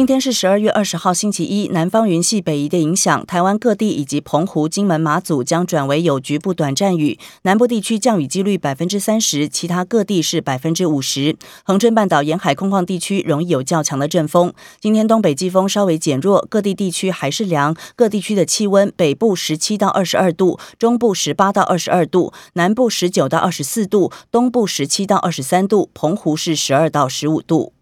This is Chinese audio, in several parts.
今天是十二月二十号，星期一。南方云系北移的影响，台湾各地以及澎湖、金门、马祖将转为有局部短暂雨。南部地区降雨几率百分之三十，其他各地是百分之五十。恒春半岛沿海空旷地区容易有较强的阵风。今天东北季风稍微减弱，各地地区还是凉。各地区的气温：北部十七到二十二度，中部十八到二十二度，南部十九到二十四度，东部十七到二十三度，澎湖是十二到十五度。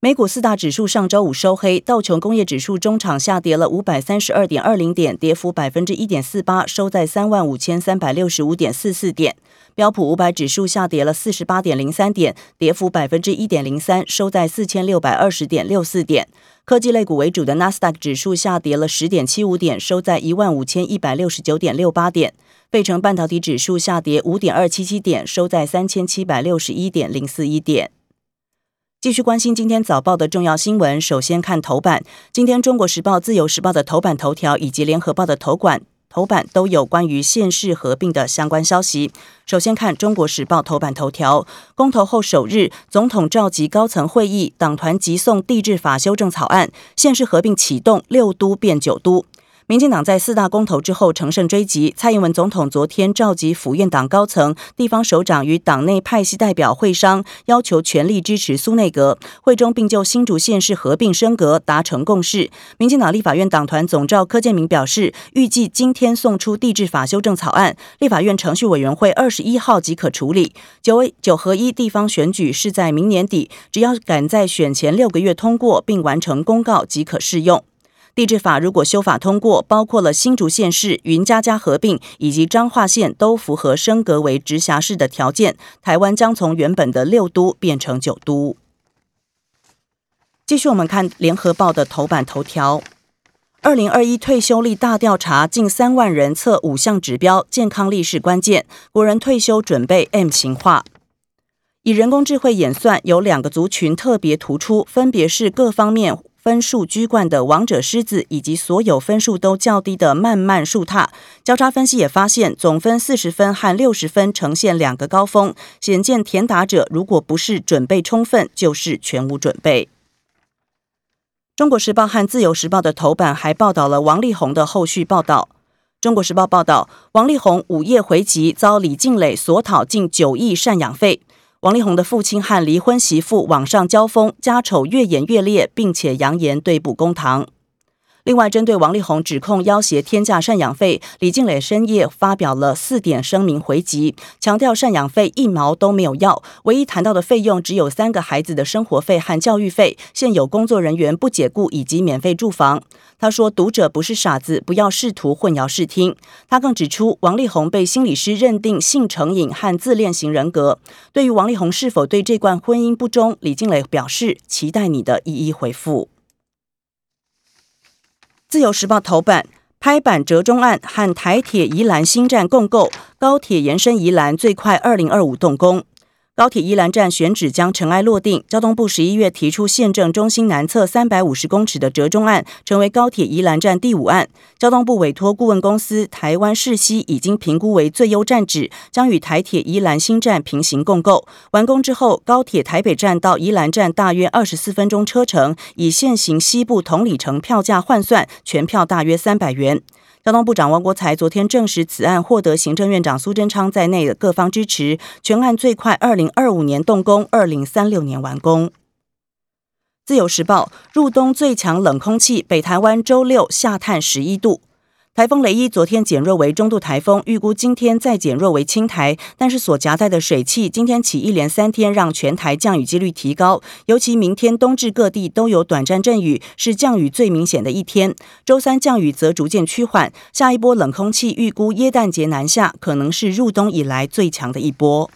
美股四大指数上周五收黑，道琼工业指数中场下跌了五百三十二点二零点，跌幅百分之一点四八，收在三万五千三百六十五点四四点。标普五百指数下跌了四十八点零三点，跌幅百分之一点零三，收在四千六百二十点六四点。科技类股为主的纳斯达克指数下跌了十点七五点，收在一万五千一百六十九点六八点。费城半导体指数下跌五点二七七点，收在三千七百六十一点零四一点。继续关心今天早报的重要新闻。首先看头版，今天《中国时报》《自由时报》的头版头条以及《联合报》的头版头版都有关于县市合并的相关消息。首先看《中国时报》头版头条，公投后首日，总统召集高层会议，党团急送地质法修正草案，县市合并启动，六都变九都。民进党在四大公投之后乘胜追击，蔡英文总统昨天召集府院党高层、地方首长与党内派系代表会商，要求全力支持苏内阁。会中并就新竹县市合并升格达成共识。民进党立法院党团总召柯建明表示，预计今天送出地质法修正草案，立法院程序委员会二十一号即可处理。九九合一地方选举是在明年底，只要赶在选前六个月通过并完成公告即可适用。地质法如果修法通过，包括了新竹县市、云嘉嘉合并以及彰化县都符合升格为直辖市的条件，台湾将从原本的六都变成九都。继续，我们看联合报的头版头条：二零二一退休率大调查，近三万人测五项指标，健康力是关键，国人退休准备 M 型化。以人工智慧演算，有两个族群特别突出，分别是各方面。分数居冠的王者狮子，以及所有分数都较低的慢慢树踏，交叉分析也发现，总分四十分和六十分呈现两个高峰，显见填答者如果不是准备充分，就是全无准备。中国时报和自由时报的头版还报道了王力宏的后续报道。中国时报报道，王力宏午夜回籍，遭李静蕾索讨近九亿赡养费。王力宏的父亲和离婚媳妇网上交锋，家丑越演越烈，并且扬言对簿公堂。另外，针对王力宏指控要挟天价赡养费，李静蕾深夜发表了四点声明回击，强调赡养费一毛都没有要，唯一谈到的费用只有三个孩子的生活费和教育费，现有工作人员不解雇以及免费住房。他说：“读者不是傻子，不要试图混淆视听。”他更指出，王力宏被心理师认定性成瘾和自恋型人格。对于王力宏是否对这段婚姻不忠，李静蕾表示期待你的一一回复。自由时报头版拍板折中案和台铁宜兰新站共构，高铁延伸宜兰最快二零二五动工。高铁宜兰站选址将尘埃落定，交通部十一月提出县政中心南侧三百五十公尺的折中案，成为高铁宜兰站第五案。交通部委托顾问公司台湾世溪已经评估为最优站址，将与台铁宜兰新站平行共构。完工之后，高铁台北站到宜兰站大约二十四分钟车程，以现行西部同里程票价换算，全票大约三百元。交通部长王国才昨天证实，此案获得行政院长苏贞昌在内的各方支持，全案最快二零二五年动工，二零三六年完工。自由时报入冬最强冷空气，北台湾周六下探十一度。台风雷伊昨天减弱为中度台风，预估今天再减弱为轻台，但是所夹带的水汽，今天起一连三天让全台降雨几率提高，尤其明天冬至各地都有短暂阵雨，是降雨最明显的一天。周三降雨则逐渐趋缓，下一波冷空气预估耶诞节南下，可能是入冬以来最强的一波。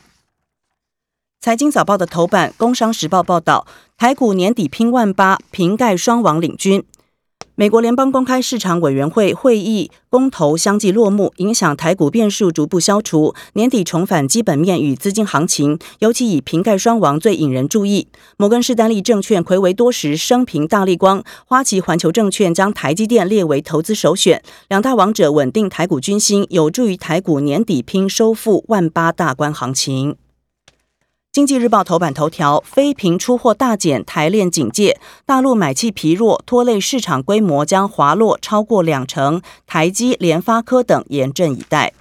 财经早报的头版，工商时报报道，台股年底拼万八，瓶盖双王领军。美国联邦公开市场委员会会议公投相继落幕，影响台股变数逐步消除，年底重返基本面与资金行情，尤其以瓶盖双王最引人注意。摩根士丹利证券魁违多时升平大力光，花旗环球证券将台积电列为投资首选，两大王者稳定台股军心，有助于台股年底拼收复万八大关行情。经济日报头版头条：非屏出货大减，台链警戒，大陆买气疲弱，拖累市场规模将滑落超过两成。台积、联发科等严阵以待。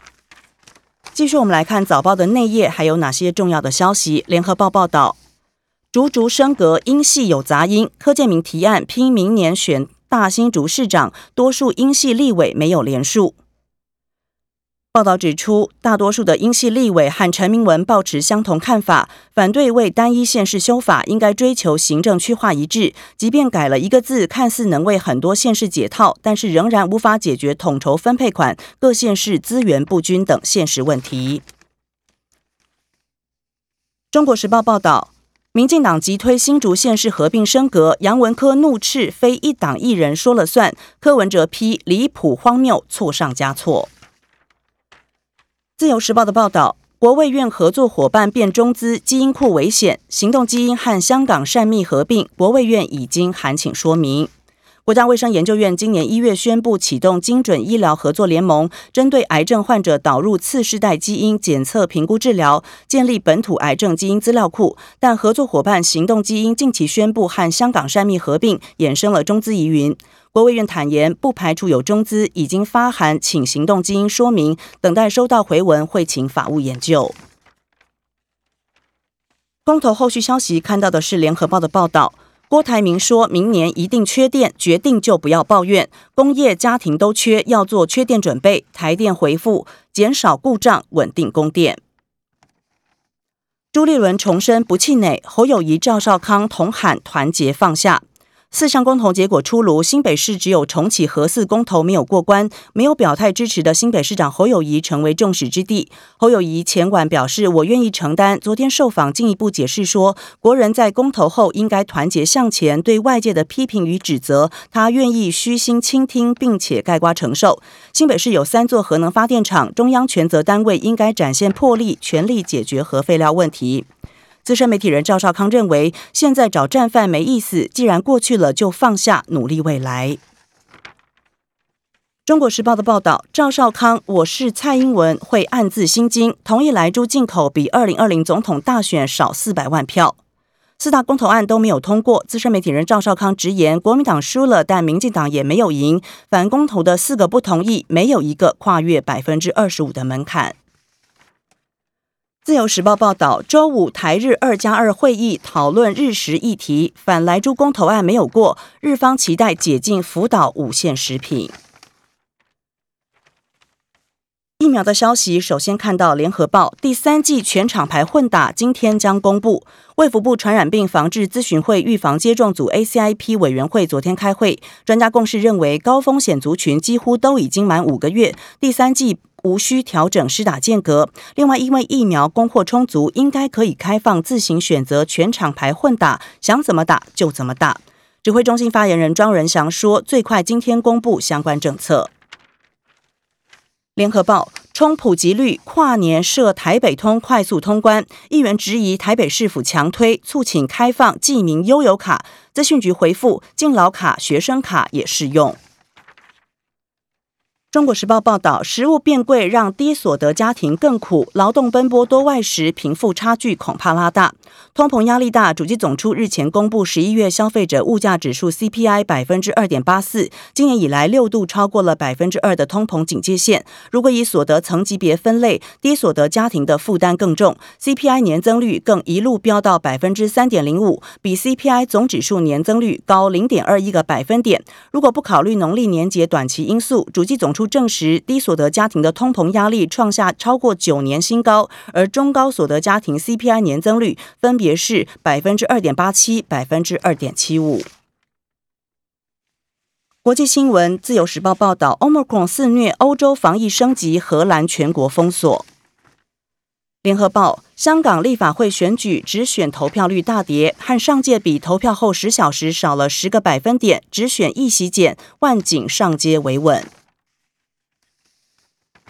继续，我们来看早报的内页，还有哪些重要的消息？联合报报道：竹竹升格，因系有杂音。柯建明提案拼明年选大新竹市长，多数因系立委没有连署。报道指出，大多数的英系立委和陈明文抱持相同看法，反对为单一县市修法，应该追求行政区划一致。即便改了一个字，看似能为很多县市解套，但是仍然无法解决统筹分配款、各县市资源不均等现实问题。中国时报报道，民进党急推新竹县市合并升格，杨文科怒斥非一党一人说了算，柯文哲批离谱荒谬，错上加错。自由时报的报道，国卫院合作伙伴变中资，基因库危险，行动基因和香港善密合并，国卫院已经函请说明。国家卫生研究院今年一月宣布启动精准医疗合作联盟，针对癌症患者导入次世代基因检测、评估、治疗，建立本土癌症基因资料库。但合作伙伴行动基因近期宣布和香港善密合并，衍生了中资疑云。国卫院坦言，不排除有中资已经发函请行动基因说明，等待收到回文会请法务研究。公投后续消息看到的是联合报的报道，郭台铭说明年一定缺电，决定就不要抱怨，工业家庭都缺，要做缺电准备。台电回复，减少故障，稳定供电。朱立伦重申不气馁，侯友谊、赵少康同喊团结放下。四项公投结果出炉，新北市只有重启核四公投没有过关，没有表态支持的新北市长侯友谊成为众矢之的。侯友谊前晚表示：“我愿意承担。”昨天受访进一步解释说：“国人在公投后应该团结向前，对外界的批评与指责，他愿意虚心倾听，并且盖瓜承受。”新北市有三座核能发电厂，中央权责单位应该展现魄力，全力解决核废料问题。资深媒体人赵少康认为，现在找战犯没意思，既然过去了，就放下，努力未来。中国时报的报道，赵少康，我是蔡英文，会暗自心惊，同意来猪进口比二零二零总统大选少四百万票。四大公投案都没有通过，资深媒体人赵少康直言，国民党输了，但民进党也没有赢。反公投的四个不同意，没有一个跨越百分之二十五的门槛。自由时报报道，周五台日二加二会议讨论日食议题，反莱猪公投案没有过，日方期待解禁福岛五线食品。疫苗的消息，首先看到联合报第三季全厂牌混打，今天将公布。卫福部传染病防治咨询会预防接种组 ACIP 委员会昨天开会，专家共识认为，高风险族群几乎都已经满五个月，第三季。无需调整施打间隔。另外，因为疫苗供货充足，应该可以开放自行选择全厂牌混打，想怎么打就怎么打。指挥中心发言人庄仁祥说，最快今天公布相关政策。联合报冲普及率，跨年设台北通快速通关，议员质疑台北市府强推，促请开放记名悠游卡。资讯局回复，敬老卡、学生卡也适用。中国时报报道，食物变贵让低所得家庭更苦，劳动奔波多外食，贫富差距恐怕拉大。通膨压力大，主机总处日前公布十一月消费者物价指数 CPI 百分之二点八四，今年以来六度超过了百分之二的通膨警戒线。如果以所得层级别分类，低所得家庭的负担更重，CPI 年增率更一路飙到百分之三点零五，比 CPI 总指数年增率高零点二一个百分点。如果不考虑农历年节短期因素，主机总处。证实低所得家庭的通膨压力创下超过九年新高，而中高所得家庭 CPI 年增率分别是百分之二点八七、百分之二点七五。国际新闻，《自由时报》报道，Omicron 肆虐欧洲，防疫升级，荷兰全国封锁。联合报：香港立法会选举只选投票率大跌，和上届比投票后十小时少了十个百分点，只选一席减，万景上街维稳。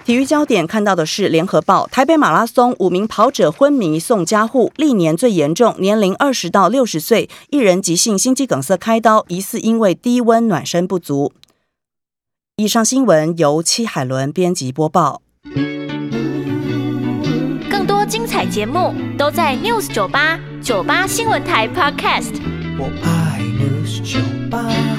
体育焦点看到的是联合报：台北马拉松五名跑者昏迷送家护，历年最严重，年龄二十到六十岁，一人急性心肌梗塞开刀，疑似因为低温暖身不足。以上新闻由戚海伦编辑播报。更多精彩节目都在 News 九八九八新闻台 Podcast。我爱 News 九八。